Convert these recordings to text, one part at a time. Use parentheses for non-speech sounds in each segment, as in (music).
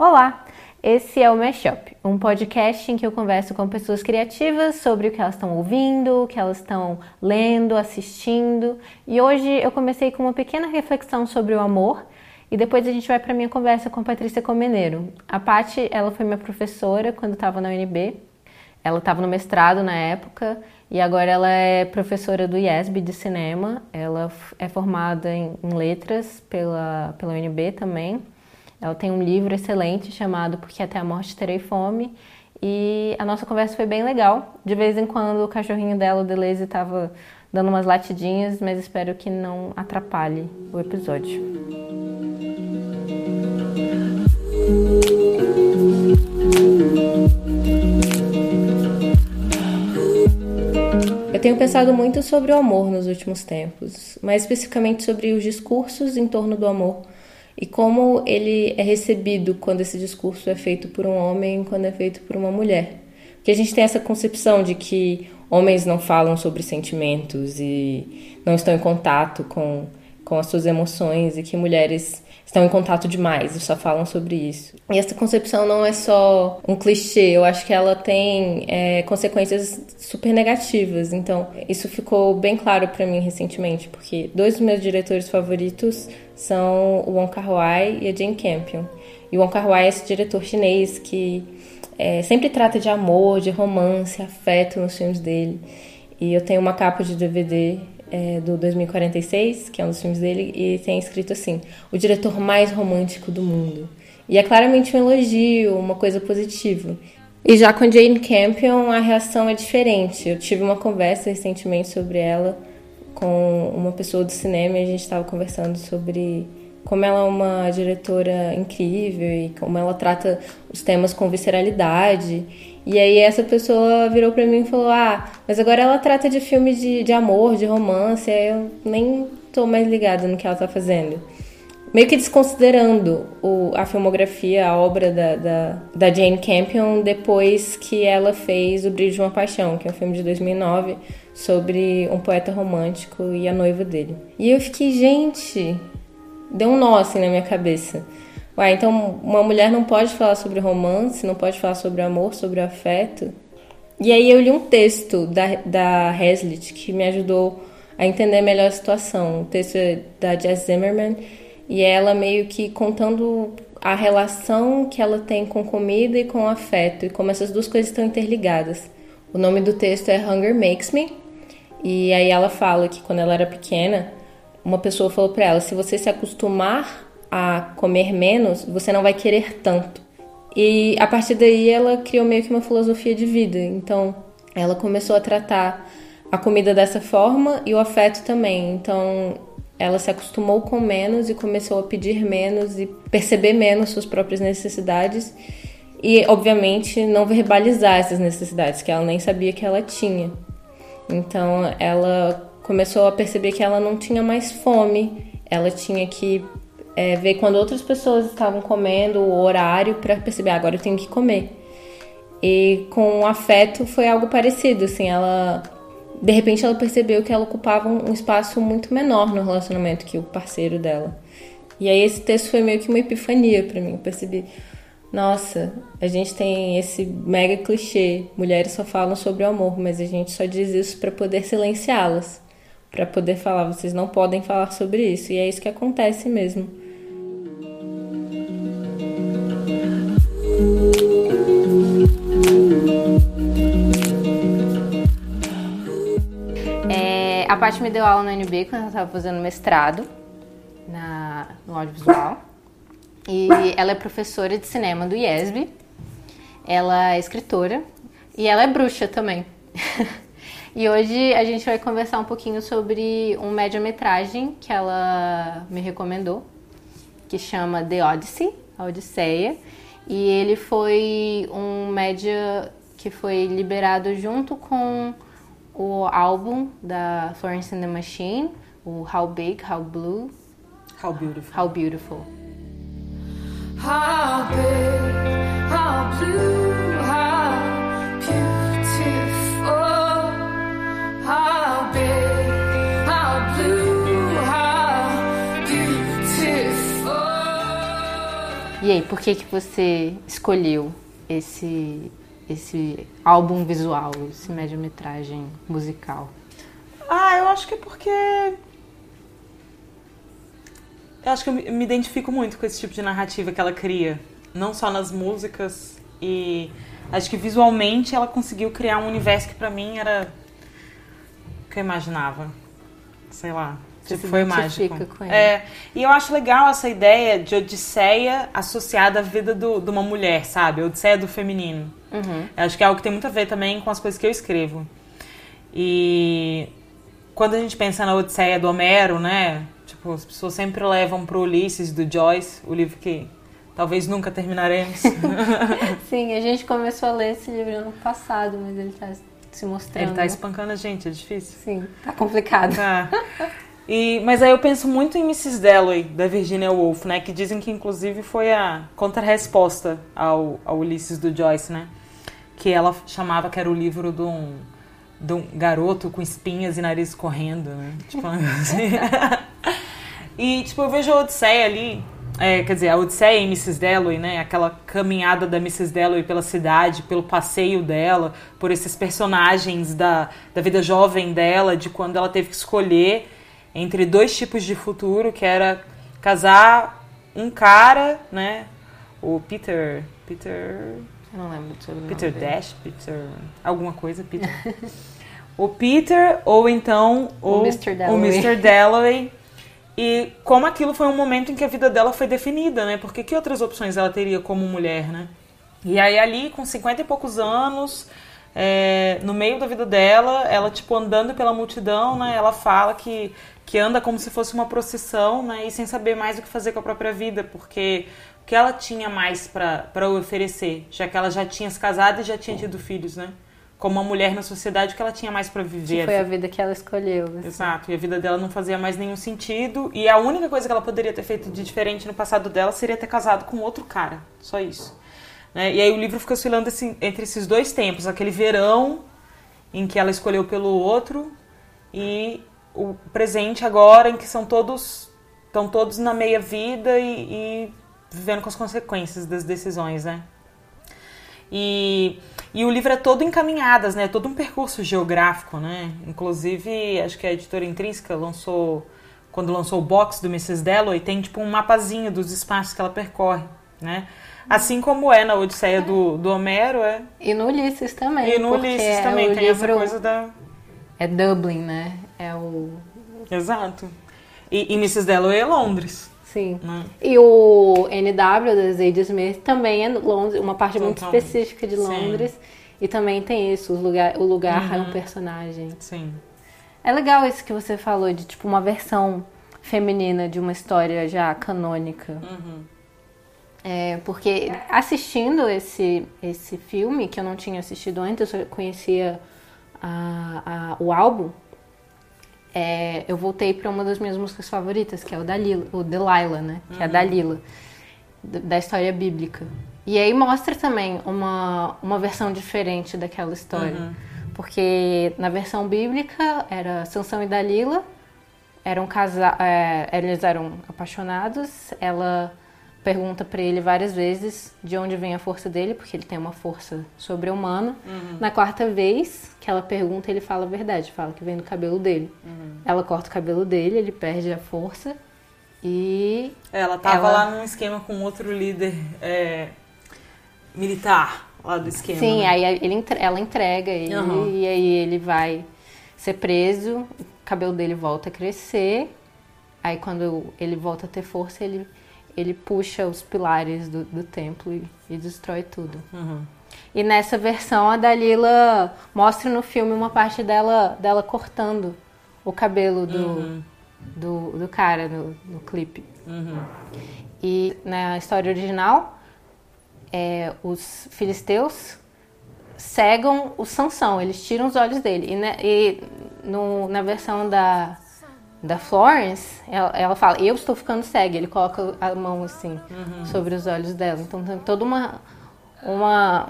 Olá, esse é o Mashup, um podcast em que eu converso com pessoas criativas sobre o que elas estão ouvindo, o que elas estão lendo, assistindo. E hoje eu comecei com uma pequena reflexão sobre o amor e depois a gente vai para minha conversa com a Patrícia Comeneiro. A Pati, ela foi minha professora quando estava na UNB. Ela estava no mestrado na época e agora ela é professora do IESB de cinema. Ela é formada em, em letras pela, pela UNB também. Ela tem um livro excelente chamado Porque Até a Morte Terei Fome. E a nossa conversa foi bem legal. De vez em quando o cachorrinho dela, o Deleuze, estava dando umas latidinhas, mas espero que não atrapalhe o episódio. Eu tenho pensado muito sobre o amor nos últimos tempos, mais especificamente sobre os discursos em torno do amor e como ele é recebido quando esse discurso é feito por um homem, quando é feito por uma mulher. Porque a gente tem essa concepção de que homens não falam sobre sentimentos e não estão em contato com, com as suas emoções e que mulheres estão em contato demais e só falam sobre isso. E essa concepção não é só um clichê, eu acho que ela tem é, consequências super negativas. Então, isso ficou bem claro para mim recentemente, porque dois dos meus diretores favoritos são o Wong Kar-wai e a Jane Campion. E o Wong Kar-wai é esse diretor chinês que é, sempre trata de amor, de romance, afeto nos filmes dele. E eu tenho uma capa de DVD é, do 2046, que é um dos filmes dele, e tem escrito assim: o diretor mais romântico do mundo. E é claramente um elogio, uma coisa positiva. E já com Jane Campion, a reação é diferente. Eu tive uma conversa recentemente sobre ela com uma pessoa do cinema e a gente estava conversando sobre como ela é uma diretora incrível e como ela trata os temas com visceralidade. E aí essa pessoa virou para mim e falou: "Ah, mas agora ela trata de filmes de, de amor, de romance, aí eu nem tô mais ligada no que ela tá fazendo." Meio que desconsiderando o, a filmografia, a obra da, da, da Jane Campion depois que ela fez O Brilho de uma Paixão, que é um filme de 2009 sobre um poeta romântico e a noiva dele. E eu fiquei, gente, deu um nó assim na minha cabeça. Ué, então uma mulher não pode falar sobre romance, não pode falar sobre amor, sobre afeto. E aí eu li um texto da, da Hazlitt que me ajudou a entender melhor a situação. O texto é da Jess Zimmerman e ela meio que contando a relação que ela tem com comida e com afeto e como essas duas coisas estão interligadas. O nome do texto é Hunger Makes Me. E aí ela fala que quando ela era pequena, uma pessoa falou para ela: se você se acostumar a comer menos, você não vai querer tanto. E a partir daí ela criou meio que uma filosofia de vida. Então ela começou a tratar a comida dessa forma e o afeto também. Então ela se acostumou com menos e começou a pedir menos e perceber menos suas próprias necessidades e, obviamente, não verbalizar essas necessidades que ela nem sabia que ela tinha. Então ela começou a perceber que ela não tinha mais fome, ela tinha que é, ver quando outras pessoas estavam comendo, o horário, para perceber, ah, agora eu tenho que comer. E com o afeto foi algo parecido, assim, ela. De repente ela percebeu que ela ocupava um espaço muito menor no relacionamento que o parceiro dela. E aí esse texto foi meio que uma epifania para mim. Eu percebi, nossa, a gente tem esse mega clichê, mulheres só falam sobre o amor, mas a gente só diz isso para poder silenciá-las para poder falar, vocês não podem falar sobre isso. E é isso que acontece mesmo. Paty me deu aula na UNB quando eu estava fazendo mestrado na, no audiovisual. E ela é professora de cinema do IESB. Ela é escritora e ela é bruxa também. (laughs) E hoje a gente vai conversar um pouquinho sobre um média-metragem que ela me recomendou, que chama The Odyssey, a Odisseia. E ele foi um média que foi liberado junto com o álbum da Florence and the Machine, o How Big, How Blue, How Beautiful. How Beautiful. How big, how blue, how E aí, por que que você escolheu esse esse álbum visual, esse média-metragem musical? Ah, eu acho que é porque. Eu acho que eu me identifico muito com esse tipo de narrativa que ela cria. Não só nas músicas. E acho que visualmente ela conseguiu criar um universo que pra mim era. o que eu imaginava. Sei lá. Tipo, foi mágico. É. E eu acho legal essa ideia de Odisseia associada à vida do- de uma mulher, sabe? Odisseia do feminino. Uhum. Eu acho que é algo que tem muito a ver também com as coisas que eu escrevo. E quando a gente pensa na Odisseia do Homero, né? Tipo, as pessoas sempre levam pro Ulisses do Joyce, o livro que talvez nunca terminaremos. (laughs) Sim, a gente começou a ler esse livro ano passado, mas ele tá se mostrando. Ele tá espancando a gente, é difícil. Sim, tá complicado. Tá. (laughs) E, mas aí eu penso muito em Mrs. Dalloway, da Virginia Woolf, né? Que dizem que inclusive foi a contra-resposta ao, ao Ulisses do Joyce, né? Que ela chamava que era o livro de um, de um garoto com espinhas e nariz correndo, né? Tipo, (laughs) assim. E, tipo, eu vejo a Odisseia ali, é, quer dizer, a Odisseia em Mrs. Dalloway, né? Aquela caminhada da Mrs. Dalloway pela cidade, pelo passeio dela, por esses personagens da, da vida jovem dela, de quando ela teve que escolher entre dois tipos de futuro, que era casar um cara, né? O Peter. Peter. Eu não lembro sobrenome Peter. Dash, Peter. alguma coisa, Peter. (laughs) o Peter, ou então O o, Mr. o Dalloway. Mr. Dalloway. E como aquilo foi um momento em que a vida dela foi definida, né? Porque que outras opções ela teria como mulher, né? E aí ali, com 50 e poucos anos, é, no meio da vida dela, ela, tipo, andando pela multidão, né? Ela fala que, que anda como se fosse uma procissão, né? E sem saber mais o que fazer com a própria vida, porque o que ela tinha mais pra oferecer, já que ela já tinha se casado e já tinha tido filhos, né? Como uma mulher na sociedade, o que ela tinha mais pra viver? Que foi a vida que ela escolheu. assim. Exato, e a vida dela não fazia mais nenhum sentido. E a única coisa que ela poderia ter feito de diferente no passado dela seria ter casado com outro cara. Só isso. Né? E aí o livro fica oscilando assim, entre esses dois tempos: aquele verão em que ela escolheu pelo outro e o presente agora em que são todos estão todos na meia vida e, e vivendo com as consequências das decisões, né? E, e o livro é todo encaminhadas, né? Todo um percurso geográfico, né? Inclusive, acho que a editora Intrínseca lançou, quando lançou o box do Mrs. Dalloway, tem tipo um mapazinho dos espaços que ela percorre, né? Assim como é na Odisseia do, do Homero, é. E no Ulisses também. E no Ulisses é também o tem essa livro- coisa da. É Dublin, né? É o. Exato. E, e Mrs. Dalloway é Londres, Sim. né? E o NW da Zadie Smith também é Londres, uma parte muito específica de Sim. Londres. E também tem isso, o lugar, o lugar é Uhum. um personagem. Sim. É legal isso que você falou de tipo uma versão feminina de uma história já canônica. Uhum. É, porque assistindo esse, esse filme, que eu não tinha assistido antes, eu só conhecia a- a- o álbum, é, eu voltei para uma das minhas músicas favoritas, que é o, Dalila, o Delilah, né? Que é a Dalila, da história bíblica. E aí mostra também uma, uma versão diferente daquela história. Porque na versão bíblica era Sansão e Dalila, eram casa é, eles eram apaixonados. Ela pergunta pra ele várias vezes de onde vem a força dele, porque ele tem uma força sobre-humana. Na quarta vez que ela pergunta, ele fala a verdade, fala que vem do cabelo dele. Ela corta o cabelo dele, ele perde a força e Ela tava Ela- lá num esquema com outro líder é, militar lá do esquema. sim, né? aí ele ela entrega ele Aham. e aí ele vai ser preso, o cabelo dele volta a crescer. Aí quando ele volta a ter força, ele ele puxa os pilares do, do templo e, e destrói tudo. Uhum. E nessa versão a Dalila mostra no filme uma parte dela, dela cortando o cabelo do, Uhum. do, do cara no, no clipe. Uhum. E na história original, é, os filisteus cegam o Sansão, eles tiram os olhos dele. E, ne- e no- na versão da, da Florence, ela, ela fala, eu estou ficando cega. Ele coloca a mão assim sobre os olhos dela. Então tem toda uma, uma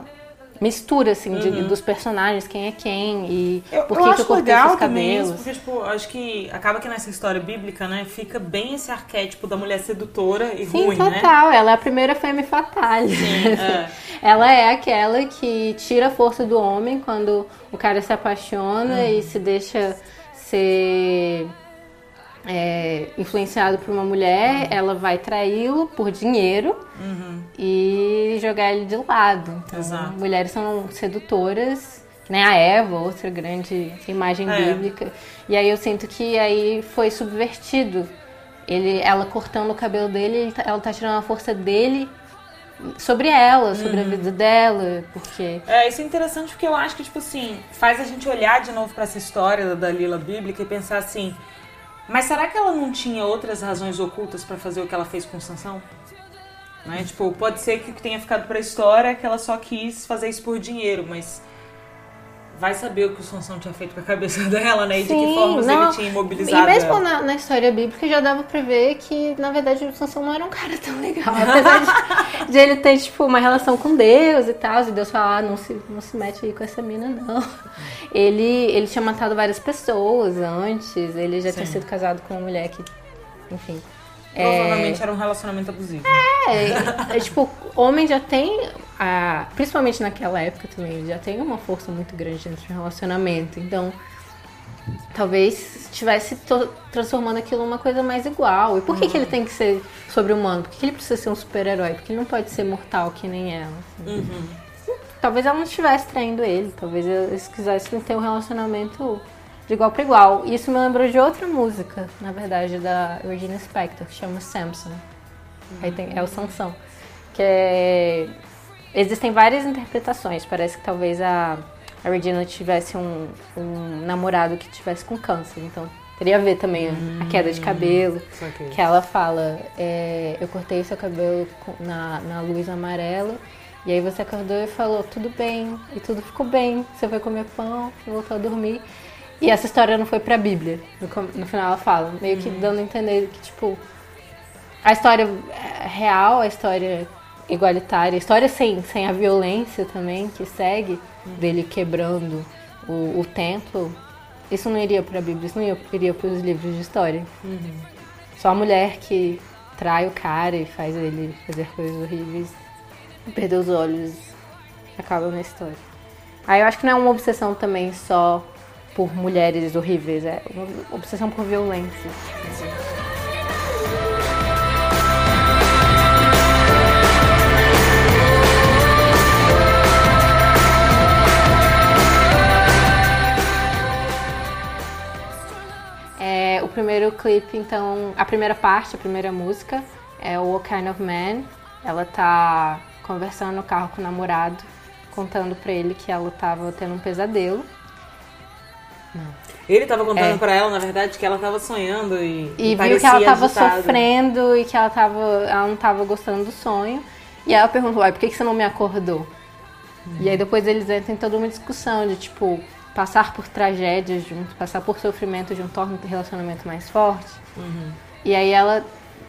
mistura, assim, de- dos personagens, quem é quem e Eu, por eu que, que acho eu cortei legal esses também isso, cabelos. porque, tipo, acho que acaba que nessa história bíblica, né, fica bem esse arquétipo da mulher sedutora e Sim, ruim, né? total. Ela é a primeira femme fatale. (laughs) é. Ela é aquela que tira a força do homem quando o cara se apaixona Uhum. e se deixa ser é, influenciado por uma mulher. Uhum. Ela vai traí-lo por dinheiro e jogar ele de lado. Então, Exato. mulheres são sedutoras. né? A Eva, outra grande imagem É. bíblica. E aí eu sinto que aí foi subvertido. Ele, ela cortando o cabelo dele, ele tá- ela tá tirando a força dele sobre ela, sobre Uhum. a vida dela, porque É, isso é interessante porque eu acho que, tipo assim, faz a gente olhar de novo pra essa história da Dalila bíblica e pensar assim, mas será que ela não tinha outras razões ocultas pra fazer o que ela fez com Sansão? Né? Tipo, pode ser que o que tenha ficado pra história é que ela só quis fazer isso por dinheiro, mas vai saber o que o Sansão tinha feito com a cabeça (laughs) dela, né? E de que Sim, formas não. ele tinha imobilizado E mesmo ela. na, na história bíblica já dava pra ver que, na verdade, o Sansão não era um cara tão legal. (laughs) Apesar de, de ele ter, tipo, uma relação com Deus e tal, e Deus falar, ah, não se, não se mete aí com essa mina, não. Ele, ele tinha matado várias pessoas antes, ele já tinha Sim. sido casado com uma mulher que, enfim. Provavelmente era um relacionamento abusivo. É, é, tipo, homem já tem, a, principalmente naquela época também, já tem uma força muito grande dentro de um relacionamento. Então, talvez estivesse transformando aquilo numa coisa mais igual. E por que, que ele tem que ser sobre-humano? Por que, que ele precisa ser um super-herói? Por que ele não pode ser mortal que nem ela? assim? Talvez ela não estivesse traindo ele. Talvez eles quisessem ter um relacionamento de igual para igual. Isso me lembrou de outra música, na verdade, da Regina Spektor, que chama Samson. Aí tem, é o Sansão. Que é... Existem várias interpretações. Parece que talvez a, a Regina tivesse um, um namorado que tivesse com câncer. Então teria a ver também a queda de cabelo. Saquei. Que ela fala, é, eu cortei seu cabelo na, na luz amarela. E aí você acordou e falou, tudo bem. E tudo ficou bem. Você foi comer pão, voltou a dormir. E essa história não foi pra Bíblia. No, no final ela fala, meio que dando a entender que, tipo, a história real, a história igualitária, a história sem, sem a violência também que segue, dele quebrando o, o templo, isso não iria pra Bíblia, isso não ia- iria pros livros de história. Só a mulher que trai o cara e faz ele fazer coisas horríveis, perder os olhos, acaba na história. Aí eu acho que não é uma obsessão também só por mulheres horríveis, é uma obsessão por violência. É, o primeiro clipe, então, a primeira parte, a primeira música é o What Kind of Man. Ela tá conversando no carro com o namorado, contando pra ele que ela tava tendo um pesadelo. Ele tava contando É. pra ela, na verdade, que ela tava sonhando e, E viu parecia que ela tava agitada. sofrendo e que ela, tava, ela não tava gostando do sonho. E ela perguntou, uai, por que, que você não me acordou? E aí depois eles entram em toda uma discussão de, tipo, passar por tragédias juntos, passar por sofrimento junto torna o relacionamento mais forte. E aí ela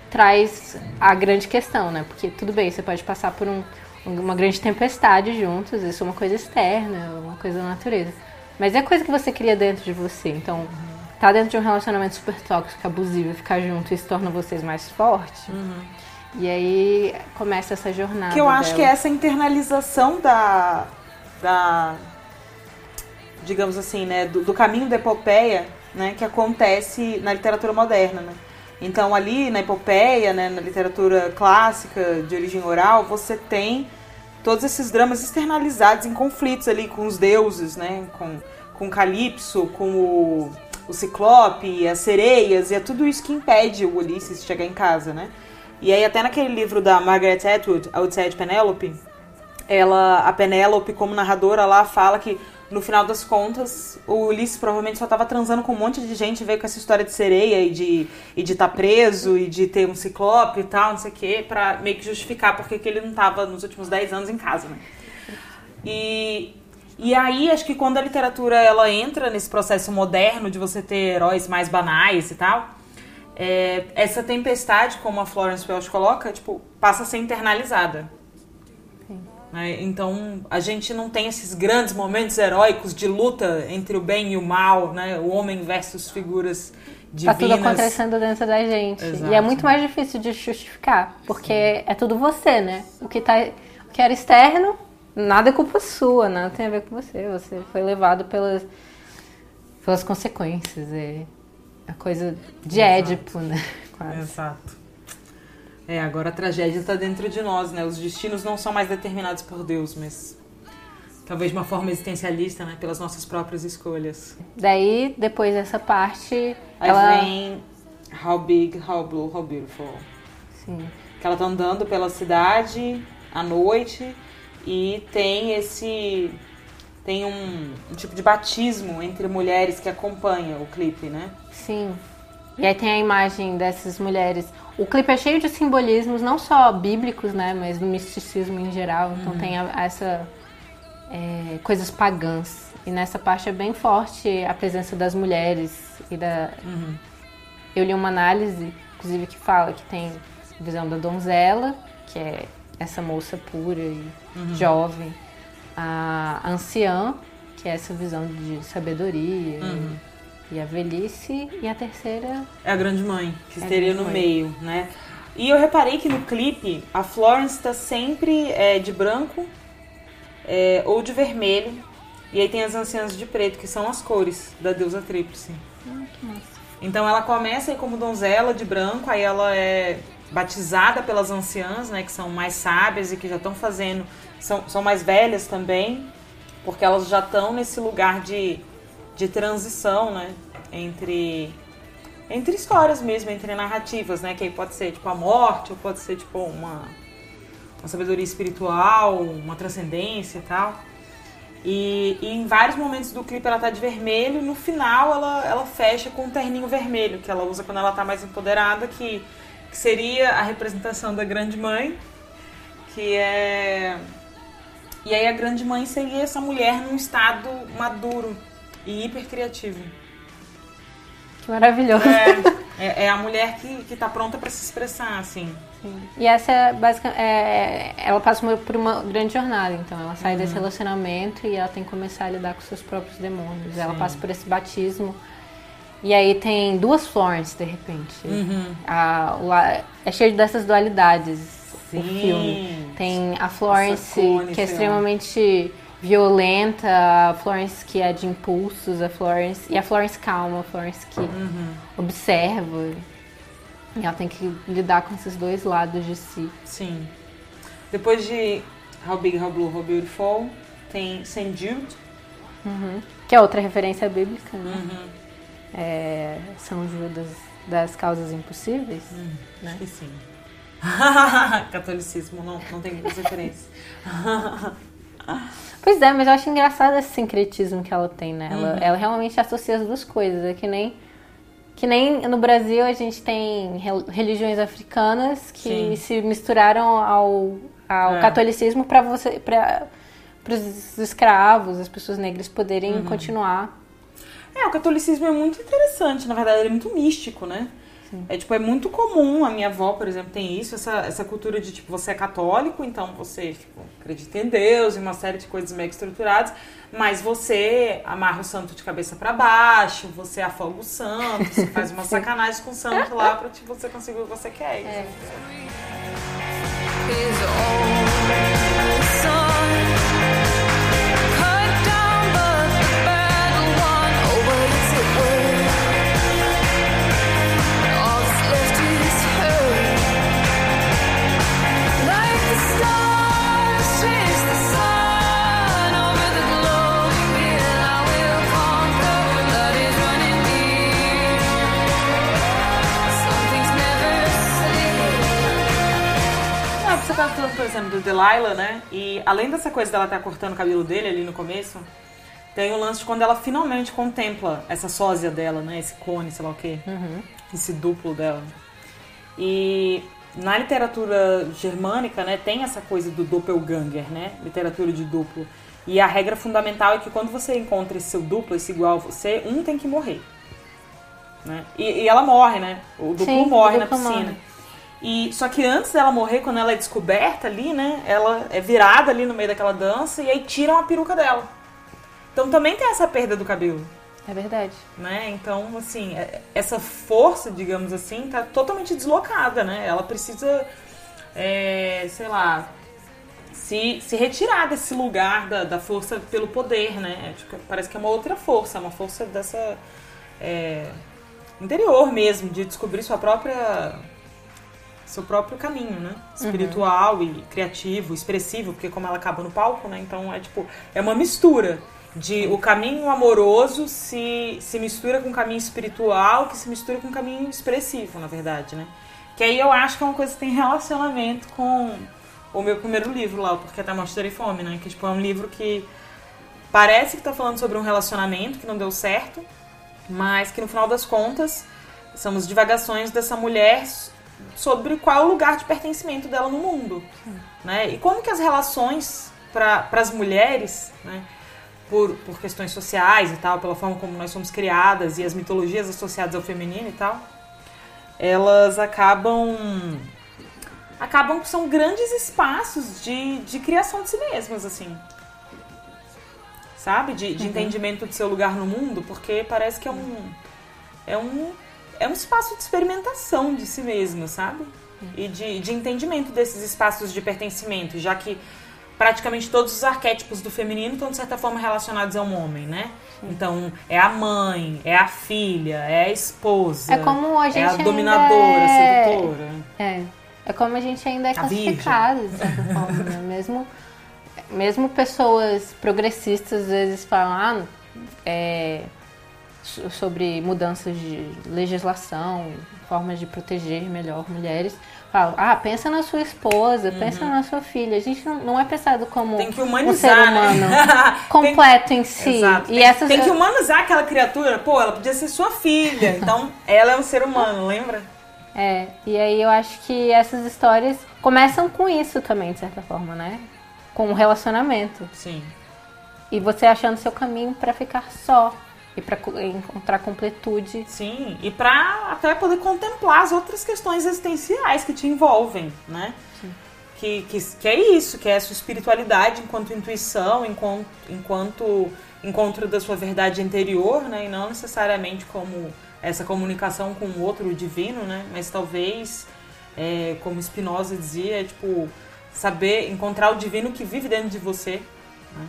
traz a grande questão, né? Porque tudo bem, você pode passar por um- uma grande tempestade juntos, isso é uma coisa externa, uma coisa da natureza. Mas é coisa que você cria dentro de você. Então, tá dentro de um relacionamento super tóxico, abusivo, ficar junto, isso torna vocês mais fortes. E aí começa essa jornada. Que eu acho dela. que é essa internalização da. da digamos assim, né, do, do caminho da epopeia, né, que acontece na literatura moderna, né? Então ali na epopeia, né, na literatura clássica de origem oral, você tem todos esses dramas externalizados em conflitos ali com os deuses, né, com com Calipso, com o, o Ciclope, as sereias, e é tudo isso que impede o Ulisses de chegar em casa, né? E aí até naquele livro da Margaret Atwood, A Odisseia de Penélope, ela, a Penélope, como narradora lá, fala que no final das contas, o Ulisses provavelmente só tava transando com um monte de gente, veio com essa história de sereia e de e de estar preso e de ter um ciclope e tal, não sei o quê, pra meio que justificar porque que ele não tava nos últimos 10 anos em casa, né? E, e aí, acho que quando a literatura ela entra nesse processo moderno de você ter heróis mais banais e tal, é, essa tempestade, como a Florence Welch coloca, tipo, passa a ser internalizada. Né? Então a gente não tem esses grandes momentos heróicos de luta entre o bem e o mal, né? O homem versus figuras Tá tudo divinas. acontecendo dentro da gente. Exato. E é muito mais difícil de justificar, porque é tudo você, né? O que, tá, o que era externo, nada é culpa sua, nada tem a ver com você. Você foi levado pelas, pelas consequências. É a coisa de Exato. Édipo, né? (laughs) Quase. Exato. É, agora a tragédia está dentro de nós, né? Os destinos não são mais determinados por Deus, mas talvez de uma forma existencialista, né? Pelas nossas próprias escolhas. Daí, depois dessa parte, Aí ela... vem How Big, How Blue, How Beautiful. Sim. Que ela tá andando pela cidade à noite e tem esse. Tem um, um tipo de batismo entre mulheres que acompanha o clipe, né? Sim. E aí tem a imagem dessas mulheres. O clipe é cheio de simbolismos, não só bíblicos, né? Mas do misticismo em geral. Então tem a- essa. é, coisas pagãs. E nessa parte é bem forte a presença das mulheres e da. Eu li uma análise, inclusive, que fala que tem a visão da donzela, que é essa moça pura e jovem. A anciã, que é essa visão de sabedoria e, e a velhice. E a terceira, É a grande mãe, que É estaria no mãe. meio, né? E eu reparei que no clipe a Florence tá sempre é, de branco é, ou de vermelho. E aí tem as anciãs de preto, que são as cores da deusa tríplice. Então ela começa aí como donzela de branco, aí ela é batizada pelas anciãs, né, que são mais sábias e que já estão fazendo, são, são mais velhas também, porque elas já estão nesse lugar de, de transição, né, entre entre histórias mesmo, entre narrativas, né, que aí pode ser tipo a morte, ou pode ser tipo uma uma sabedoria espiritual, uma transcendência e tal. E, e em vários momentos do clipe ela tá de vermelho, no final ela, ela fecha com um terninho vermelho, que ela usa quando ela tá mais empoderada, que, que seria a representação da grande mãe, que é. E aí a grande mãe seria essa mulher num estado maduro e hiper criativo. que maravilhoso. É, (laughs) é, é a mulher que, que tá pronta para se expressar, assim. E essa é basicamente. É, ela passa por- por uma grande jornada, então. Ela sai Uhum. desse relacionamento e ela tem que começar a lidar com seus próprios demônios. Ela Sim. passa por esse batismo. E aí tem duas Florence, de repente. Uhum. A- o é cheio dessas dualidades o Sim. filme. Tem a Florence, que é extremamente violenta, a Florence que é de impulsos, a Florence. E a Florence calma, a Florence que Uhum. observa. E ela tem que lidar com esses dois lados de si. Sim. Depois de How Big, How Blue, How Beautiful, tem St. Jude. Que é outra referência bíblica, né? Uhum. É, São Judas das causas impossíveis. né? Acho que sim. Catolicismo, não, não tem muitas referências. (laughs) Pois é, mas eu acho engraçado esse sincretismo que ela tem, né? Ela, ela realmente associa as duas coisas. É que nem, que nem no Brasil a gente tem rel- religiões africanas que Sim. se misturaram ao, ao É. catolicismo para você para os escravos, as pessoas negras poderem continuar. É, o catolicismo é muito interessante, na verdade, ele é muito místico, né? É tipo, é muito comum, a minha avó, por exemplo, tem isso, essa, essa cultura de tipo, você é católico, então você tipo, acredita em Deus e uma série de coisas mega estruturadas, mas você amarra o santo de cabeça pra baixo, você afoga o santo, você (laughs) faz uma sacanagem com o santo lá pra tipo, você conseguir o que você quer. Own falando, por exemplo, do Delilah, né? E além dessa coisa dela estar cortando o cabelo dele ali no começo, tem o lance de quando ela finalmente contempla essa sósia dela, né? Esse cone, sei lá o quê. Esse duplo dela. E na literatura germânica, né, tem essa coisa do doppelganger, né? Literatura de duplo. E a regra fundamental é que quando você encontra esse seu duplo, esse igual a você, um tem que morrer. Né? E, e ela morre, né? O duplo Sim, o morre na duplo piscina. morre. E só que antes dela morrer, quando ela é descoberta ali, né? Ela é virada ali no meio daquela dança e aí tiram a peruca dela. Então também tem essa perda do cabelo, É verdade. né? Então, assim, é- essa força, digamos assim, tá totalmente deslocada, né? Ela precisa, é, sei lá, se, se retirar desse lugar da, da força pelo poder, né? Tipo, parece que é uma outra força, uma força dessa é, interior mesmo, de descobrir sua própria seu próprio caminho, né? Espiritual e criativo, expressivo, porque como ela acaba no palco, né? Então é tipo, é uma mistura de o caminho amoroso se, se mistura com o caminho espiritual, que se mistura com o caminho expressivo, na verdade, né? Que aí eu acho que é uma coisa que tem relacionamento com o meu primeiro livro lá, Porque Tá Mostra e Fome, né? Que tipo, é um livro que parece que tá falando sobre um relacionamento que não deu certo, mas que no final das contas são as divagações dessa mulher sobre qual é o lugar de pertencimento dela no mundo, né? E como que as relações para as mulheres, né? Por, por questões sociais e tal, pela forma como nós somos criadas e as mitologias associadas ao feminino e tal, elas acabam acabam que são grandes espaços de, de criação de si mesmas, assim. Sabe? De, de entendimento de seu lugar no mundo, porque parece que é um. É um, é um espaço de experimentação de si mesma, sabe? E de, de entendimento desses espaços de pertencimento, já que praticamente todos os arquétipos do feminino estão, de certa forma, relacionados a um homem, né? Então, é a mãe, é a filha, é a esposa. É como a gente É a dominadora, é- sedutora. É. É como a gente ainda é classificado, de certa forma, né? (laughs) Mesmo, mesmo pessoas progressistas às vezes falam ah, é, sobre mudanças de legislação, formas de proteger melhor mulheres. Falam, ah, pensa na sua esposa, pensa na sua filha. A gente não, não é pensado como Uhum. Tem que um ser humano (laughs) né? completo em si. Exato. E tem, essas tem que humanizar aquela criatura. Pô, ela podia ser sua filha. (laughs) Então, ela é um ser humano, lembra? É, e aí eu acho que essas histórias começam com isso também, de certa forma, né? Com o relacionamento. Sim. E você achando seu caminho pra ficar só e co- encontrar completude. Sim, e pra até poder contemplar as outras questões existenciais que te envolvem, né? Que, que, que é isso, que é a sua espiritualidade enquanto intuição, enquanto, enquanto encontro da sua verdade interior, né? E não necessariamente como essa comunicação com o outro divino, né? Mas talvez, é, como Spinoza dizia, é, tipo, saber encontrar o divino que vive dentro de você, né?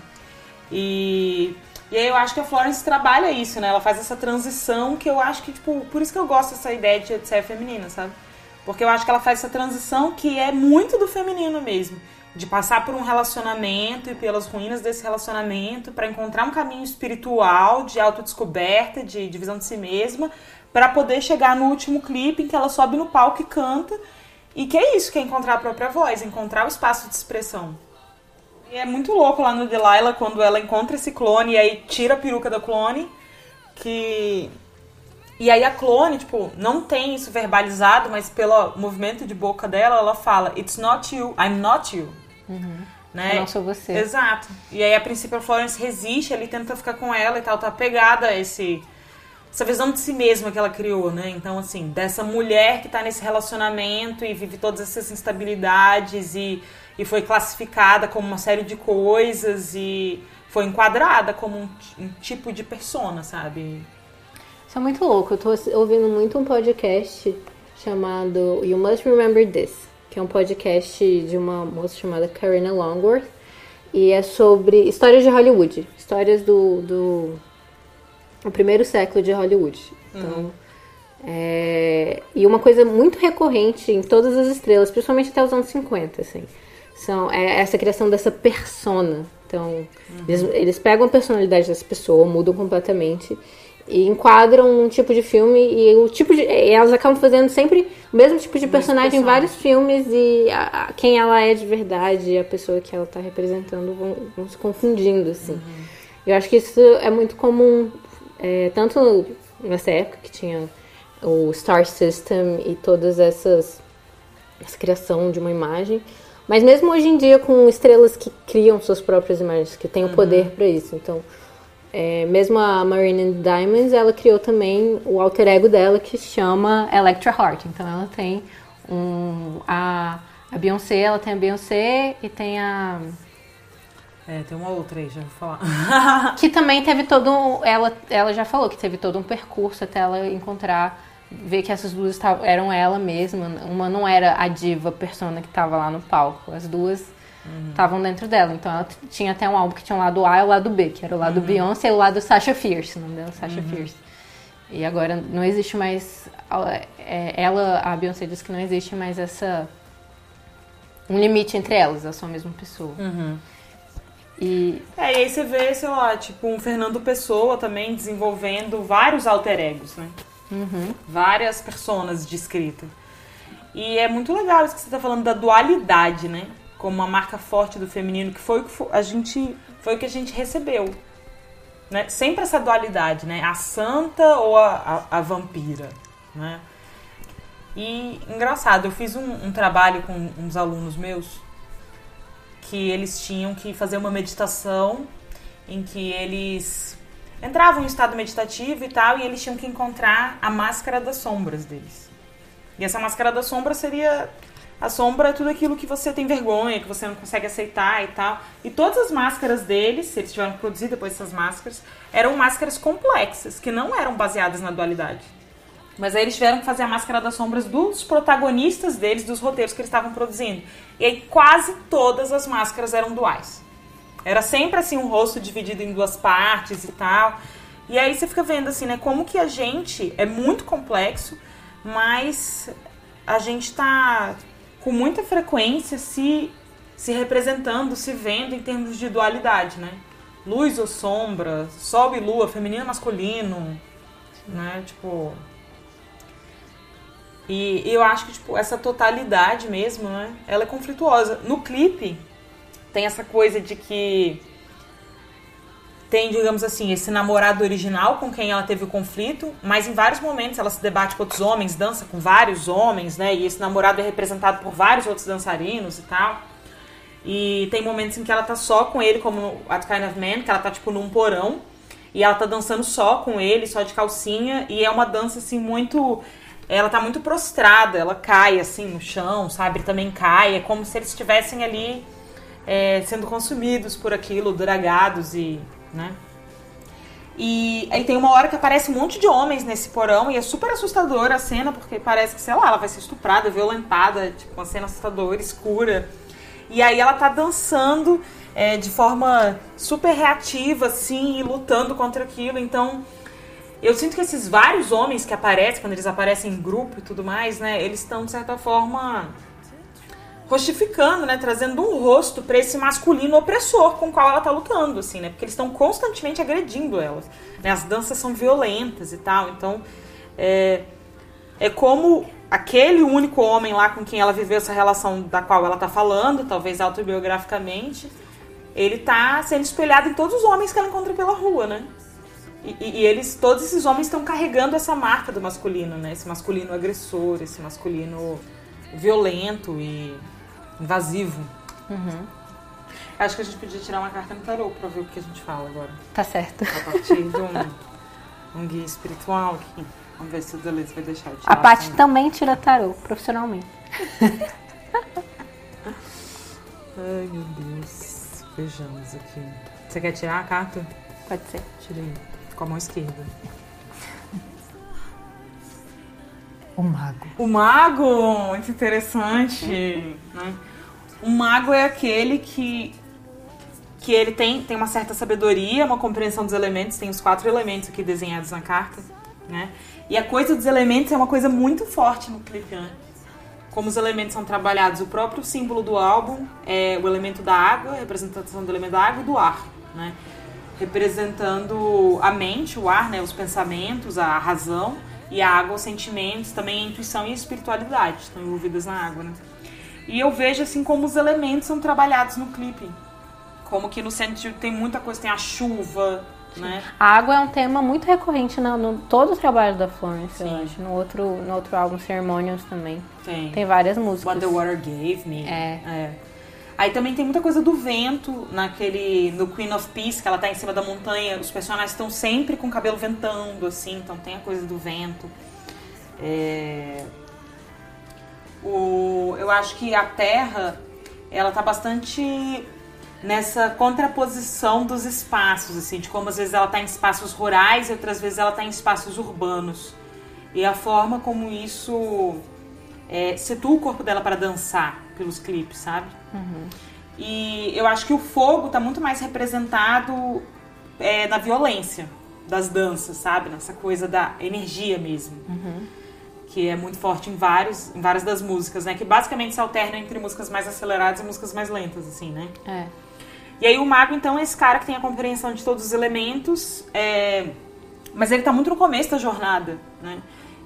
E, e aí eu acho que a Florence trabalha isso, né? Ela faz essa transição que eu acho que, tipo, por isso que eu gosto dessa ideia de ser feminina, sabe? Porque eu acho que ela faz essa transição que é muito do feminino mesmo. De passar por um relacionamento e pelas ruínas desse relacionamento para encontrar um caminho espiritual de autodescoberta, de divisão de si mesma, para poder chegar no último clipe em que ela sobe no palco e canta. E que é isso, que é encontrar a própria voz, encontrar o espaço de expressão. E é muito louco lá no Delilah quando ela encontra esse clone e aí tira a peruca da clone, que e aí a clone, tipo, não tem isso verbalizado, mas pelo movimento de boca dela, ela fala: "It's not you, I'm not you". Né? Eu não sou você. Exato. E aí a princípio a Florence resiste, ele tenta ficar com ela e tal, tá pegada a esse essa visão de si mesma que ela criou, né? Então, assim, dessa mulher que tá nesse relacionamento e vive todas essas instabilidades e, e foi classificada como uma série de coisas e foi enquadrada como um, um tipo de persona, sabe? Isso é muito louco. Eu tô ouvindo muito um podcast chamado You Must Remember This, que é um podcast de uma moça chamada Karina Longworth. E é sobre histórias de Hollywood. Histórias do, do o primeiro século de Hollywood. Então, é, e uma coisa muito recorrente em todas as estrelas, principalmente até os anos 50, assim, são é essa criação dessa persona. Então, eles, eles pegam a personalidade dessa pessoa, mudam completamente e enquadram um tipo de filme e o tipo de e elas acabam fazendo sempre o mesmo tipo de personagem em vários filmes e a- a- quem ela é de verdade e a pessoa que ela está representando vão, vão se confundindo assim. Eu acho que isso é muito comum é, tanto nessa época que tinha o Star System e todas essas essa criação de uma imagem, mas mesmo hoje em dia com estrelas que criam suas próprias imagens, que têm o poder para isso. Então, é, mesmo a Marina Diamonds, ela criou também o alter ego dela que chama Electra Heart. Então, ela tem Um, a, a Beyoncé, ela tem a Beyoncé e tem a. É, tem uma outra aí, já vou falar. (laughs) Que também teve todo um. Ela, ela já falou que teve todo um percurso até ela encontrar. Ver que essas duas tavam- eram ela mesma. Uma não era a diva persona que tava lá no palco. As duas estavam dentro dela. Então ela tinha até um álbum que tinha o lado A e o lado B, que era o lado Beyoncé e o lado Sasha Fierce. O nome dela é Sasha Fierce. E agora não existe mais. é, Ela, a Beyoncé disse que não existe mais essa. Um limite entre elas, elas são a mesma pessoa. E É, e aí você vê, sei lá, tipo, um Fernando Pessoa também desenvolvendo vários alter egos, né? Várias personas de escrita. E é muito legal isso que você tá falando da dualidade, né? Como uma marca forte do feminino, que foi o que a gente foi o que a gente recebeu. Né? Sempre essa dualidade, né? A santa ou a, a, a vampira, né? E engraçado, eu fiz um, um trabalho com uns alunos meus que eles tinham que fazer uma meditação em que eles entravam em estado meditativo e tal, e eles tinham que encontrar a máscara das sombras deles. E essa máscara da sombra seria a sombra é tudo aquilo que você tem vergonha, que você não consegue aceitar e tal. E todas as máscaras deles, se eles tiveram que produzir depois essas máscaras, eram máscaras complexas, que não eram baseadas na dualidade. Mas aí eles tiveram que fazer a máscara das sombras dos protagonistas deles, dos roteiros que eles estavam produzindo. E aí quase todas as máscaras eram duais. Era sempre assim um rosto dividido em duas partes e tal. E aí você fica vendo assim, né, como que a gente é muito complexo, mas a gente tá com muita frequência se se representando, se vendo em termos de dualidade, né? Luz ou sombra, sol e lua, feminino masculino, né? Tipo, e eu acho que, tipo, essa totalidade mesmo, né? Ela é conflituosa. No clipe, tem essa coisa de que tem, digamos assim, esse namorado original com quem ela teve o conflito, mas em vários momentos ela se debate com outros homens, dança com vários homens, né? E esse namorado é representado por vários outros dançarinos e tal. E tem momentos em que ela tá só com ele, como What Kind of Man, que ela tá, tipo, num porão. E ela tá dançando só com ele, só de calcinha. E é uma dança, assim, muito... Ela tá muito prostrada, ela cai, assim, no chão, sabe? Também cai. É como se eles estivessem ali é, sendo consumidos por aquilo, dragados e... né? E aí tem uma hora que aparece um monte de homens nesse porão e é super assustadora a cena, porque parece que, sei lá, ela vai ser estuprada, violentada, tipo, uma cena assustadora, escura. E aí ela tá dançando é, de forma super reativa, assim, e lutando contra aquilo. Então, eu sinto que esses vários homens que aparecem, quando eles aparecem em grupo e tudo mais, né, eles estão, de certa forma, rostificando, né, trazendo um rosto pra esse masculino opressor com o qual ela tá lutando, assim, né, porque eles estão constantemente agredindo elas. Né, as danças são violentas e tal, então é, é como aquele único homem lá com quem ela viveu essa relação da qual ela tá falando, talvez autobiograficamente, ele tá sendo espelhado em todos os homens que ela encontra pela rua, né? E, e- e eles, todos esses homens estão carregando essa marca do masculino, né? Esse masculino agressor, esse masculino violento e invasivo. Acho que a gente podia tirar uma carta no tarô pra ver o que a gente fala agora. tá certo. A partir de um, um guia espiritual aqui. Vamos ver se o Deleuze vai deixar eu tirar. A Paty também. também tira tarô, profissionalmente. (laughs) Ai, meu Deus. Vejamos aqui. Você quer tirar a carta? Pode ser. Tirei. Com a mão esquerda. O mago. O mago, muito interessante. Né? O mago é aquele que que ele tem, tem uma certa sabedoria, uma compreensão dos elementos, tem os quatro elementos aqui desenhados na carta, né? E a coisa dos elementos é uma coisa muito forte no clipe, né? Como os elementos são trabalhados, o próprio símbolo do álbum é o elemento da água, representação do elemento da água e do ar, né? Representando a mente, o ar, né? Os pensamentos, a razão, e a água, os sentimentos, também a intuição e a espiritualidade estão envolvidas na água, né? E eu vejo assim como os elementos são trabalhados no clipe. Como que no sentido tem muita coisa, tem a chuva, né? A água é um tema muito recorrente no, no todo o trabalho da Florence, eu Sim. acho. No outro, no outro álbum, Ceremonials, também. Tem. Tem várias músicas. What the Water Gave Me. É. Aí também tem muita coisa do vento naquele. No Queen of Peace, que ela tá em cima da montanha. Os personagens estão sempre com o cabelo ventando, assim, então tem a coisa do vento. É, O, eu acho que a Terra, ela tá bastante nessa contraposição dos espaços, assim, de como às vezes ela tá em espaços rurais e outras vezes ela tá em espaços urbanos. E a forma como isso é, situa o corpo dela para dançar pelos clipes, sabe? E eu acho que o fogo tá muito mais representado é, na violência das danças, sabe? Nessa coisa da energia mesmo. Que é muito forte em, vários, em várias das músicas, né? Que basicamente se alterna entre músicas mais aceleradas e músicas mais lentas, assim, né? É. E aí o mago, então, é esse cara que tem a compreensão de todos os elementos, é, mas ele tá muito no começo da jornada, né?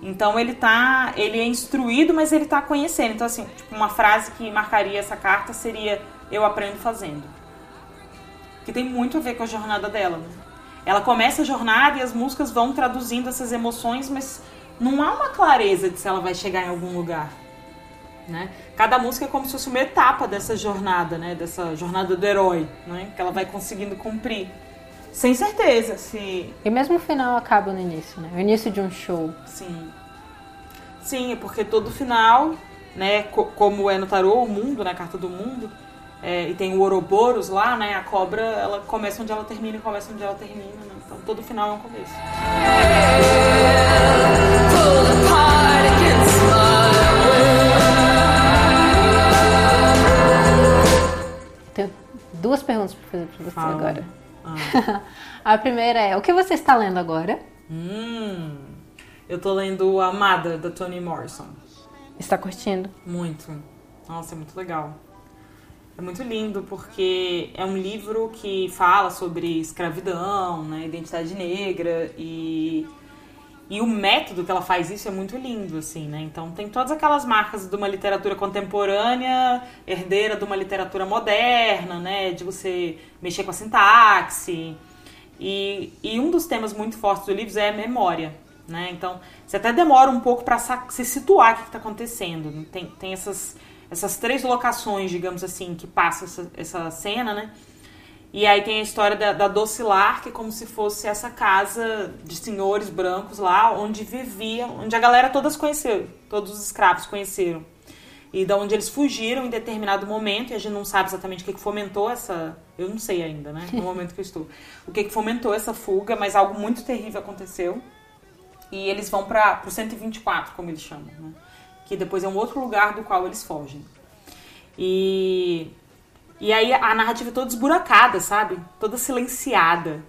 Então ele tá. Ele é instruído, mas ele tá conhecendo. Então, assim, tipo, uma frase que marcaria essa carta seria Eu aprendo fazendo. Que tem muito a ver com a jornada dela, né? Ela começa a jornada e as músicas vão traduzindo essas emoções, mas não há uma clareza de se ela vai chegar em algum lugar. Né? Cada música é como se fosse uma etapa dessa jornada, né? Dessa jornada do herói, né? Que ela vai conseguindo cumprir. Sem certeza se. E mesmo o final acaba no início, né? O início de um show. Sim. Sim, é porque todo final, né? co- como é no tarô, o mundo, né? A carta do mundo. é, e tem o Ouroboros lá, né? A cobra, ela começa onde ela termina e começa onde ela termina, né? Então todo final é um começo. Tenho duas perguntas pra fazer pra você Fala. agora. Ah. (laughs) A primeira é: o que você está lendo agora? Hum. Eu tô lendo Amada, da Toni Morrison. Está curtindo? Muito. Nossa, é muito legal. É muito lindo porque é um livro que fala sobre escravidão, né, identidade negra e e o método que ela faz isso é muito lindo, assim, né? Então tem todas aquelas marcas de uma literatura contemporânea, herdeira de uma literatura moderna, né? De você mexer com a sintaxe. E, e um dos temas muito fortes do livro é a memória, né? Então você até demora um pouco para se situar o que está acontecendo. Tem, tem essas, essas três locações, digamos assim, que passa essa, essa cena, né? E aí tem a história da, da Docilar, que é como se fosse essa casa de senhores brancos lá, onde viviam, onde a galera toda se conheceu, todos os escravos conheceram. E da onde eles fugiram em determinado momento, e a gente não sabe exatamente o que, que fomentou essa. Eu não sei ainda, né? No momento que eu estou. O que, que fomentou essa fuga, mas algo muito terrível aconteceu. E eles vão para o 124, como eles chamam, né? Que depois é um outro lugar do qual eles fogem. E e aí a narrativa é toda esburacada, sabe? Toda silenciada.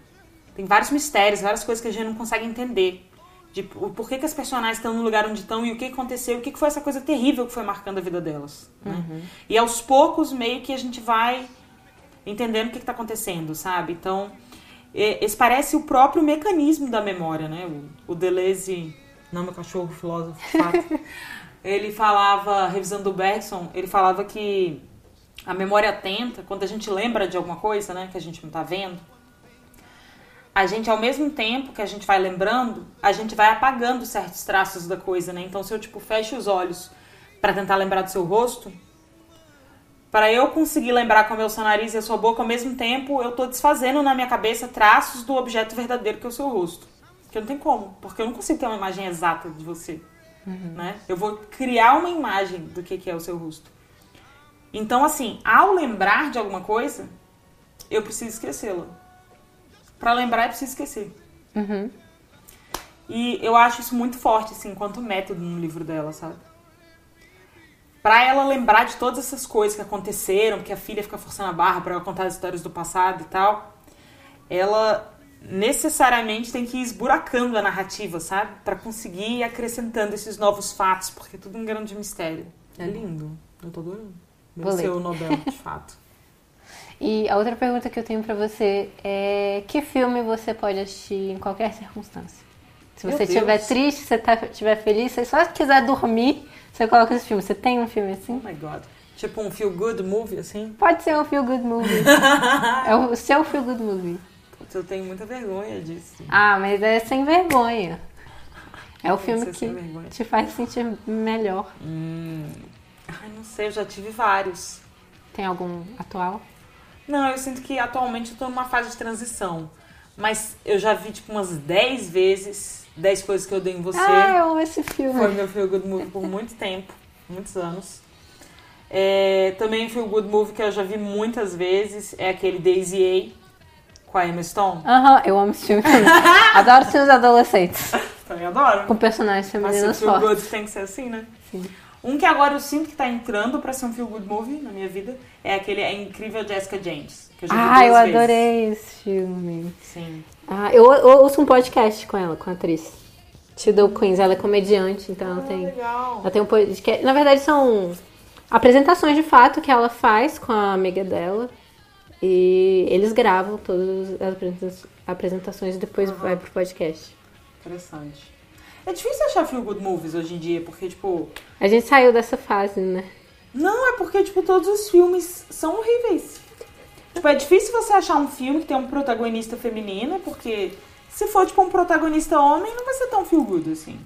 Tem vários mistérios, várias coisas que a gente não consegue entender. De por que, que as personagens estão no lugar onde estão e o que aconteceu, o que que foi essa coisa terrível que foi marcando a vida delas. Né? E aos poucos, meio que a gente vai entendendo o que está acontecendo, sabe? Então, e- esse parece o próprio mecanismo da memória, né? O, o Deleuze, não meu cachorro, filósofo, fato, (laughs) ele falava, revisando o Bergson, ele falava que a memória atenta, quando a gente lembra de alguma coisa, né, que a gente não tá vendo, a gente, ao mesmo tempo que a gente vai lembrando, a gente vai apagando certos traços da coisa, né? Então, se eu, tipo, fecho os olhos para tentar lembrar do seu rosto, para eu conseguir lembrar como é o seu nariz e a sua boca ao mesmo tempo, eu tô desfazendo na minha cabeça traços do objeto verdadeiro que é o seu rosto. Que não tem como, porque eu não consigo ter uma imagem exata de você, né? Eu vou criar uma imagem do que que é o seu rosto. Então, assim, ao lembrar de alguma coisa, eu preciso esquecê-la. Pra lembrar, eu preciso esquecer. E eu acho isso muito forte, assim, enquanto método no livro dela, sabe? Pra ela lembrar de todas essas coisas que aconteceram, que a filha fica forçando a barra pra ela contar as histórias do passado e tal, ela necessariamente tem que ir esburacando a narrativa, sabe? Pra conseguir ir acrescentando esses novos fatos, porque é tudo um grande mistério. É lindo. Eu tô adorando. Venceu o Nobel, de fato. (laughs) E a outra pergunta que eu tenho pra você é: que filme você pode assistir em qualquer circunstância? Se você estiver triste, se você tá- estiver feliz, se você só quiser dormir, você coloca esse filme. Você tem um filme assim? Oh my god. Tipo um feel good movie, assim. Pode ser um feel good movie. (laughs) é o seu feel good movie. Putz, Eu tenho muita vergonha disso. Ah, mas é sem vergonha. É o filme ser que te faz sentir melhor. Ai, não sei, eu já tive vários. Tem algum atual? Não, eu sinto que atualmente eu tô numa fase de transição. Mas eu já vi, tipo, umas 10 vezes 10 coisas que eu dei em você. Ah, eu amo esse filme. Foi meu feel good movie por muito tempo. muitos anos. É, também Feel Good Movie que eu já vi muitas vezes é aquele Daisy A com a Emma Stone. Aham, eu amo esse filme. (laughs) Adoro filmes adolescentes. Também adoro. Com personagens femininos se Feel fortes. Good tem que ser assim, né? Sim. Um que agora eu sinto que tá entrando pra ser um Feel Good Movie na minha vida é aquele A Incrível Jessica James. Que eu já vi Ah, eu duas vezes. adorei esse filme. Sim. Ah, eu, eu ouço um podcast com ela, com a atriz. Tidal Queens, ela é comediante, então ela Ah, tem. legal. Ela tem um podcast. Na verdade, são apresentações de fato que ela faz com a amiga dela. E eles gravam todas as apresenta- apresentações e depois vai pro podcast. Interessante. É difícil achar Feel Good Movies hoje em dia, porque, tipo... A gente saiu dessa fase, né? Não, é porque, tipo, todos os filmes são horríveis. Tipo, é difícil você achar um filme que tem um protagonista feminina, porque se for, tipo, um protagonista homem, não vai ser tão feel good, assim.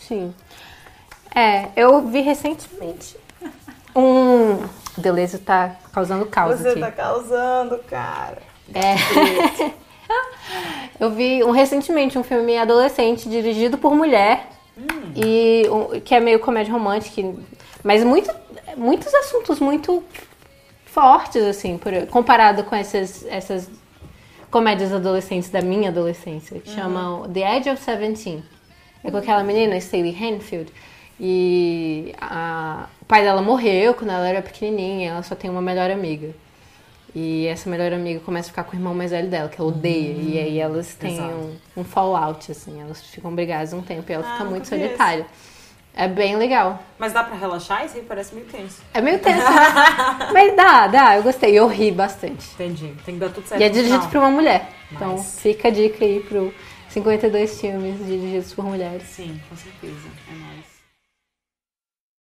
Sim. É, eu vi recentemente um. Beleza, tá causando caos aqui. causando, cara. É. (laughs) eu vi um, recentemente um filme adolescente dirigido por mulher e um- que é meio comédia romântica, mas muito, muitos assuntos muito fortes assim, por- comparado com essas essas comédias adolescentes da minha adolescência, que chamam The Edge of Seventeen. É com aquela menina, Staley Hanfield. E a- o pai dela morreu quando ela era pequenininha, ela só tem uma melhor amiga. E essa melhor amiga começa a ficar com o irmão mais velho dela, que ela odeia. E aí elas têm um, um fallout, assim. Elas ficam brigadas um tempo e ela Ah, fica muito solitária. É bem legal. Mas dá pra relaxar? Isso aí parece meio tenso. É meio tenso. (laughs) mas dá, dá. Eu gostei. Eu ri bastante. Entendi. Tem que dar tudo certo E é dirigido por uma mulher. Então Nice. fica a dica aí pro 52 filmes dirigidos por mulheres. Sim, com certeza. É nóis.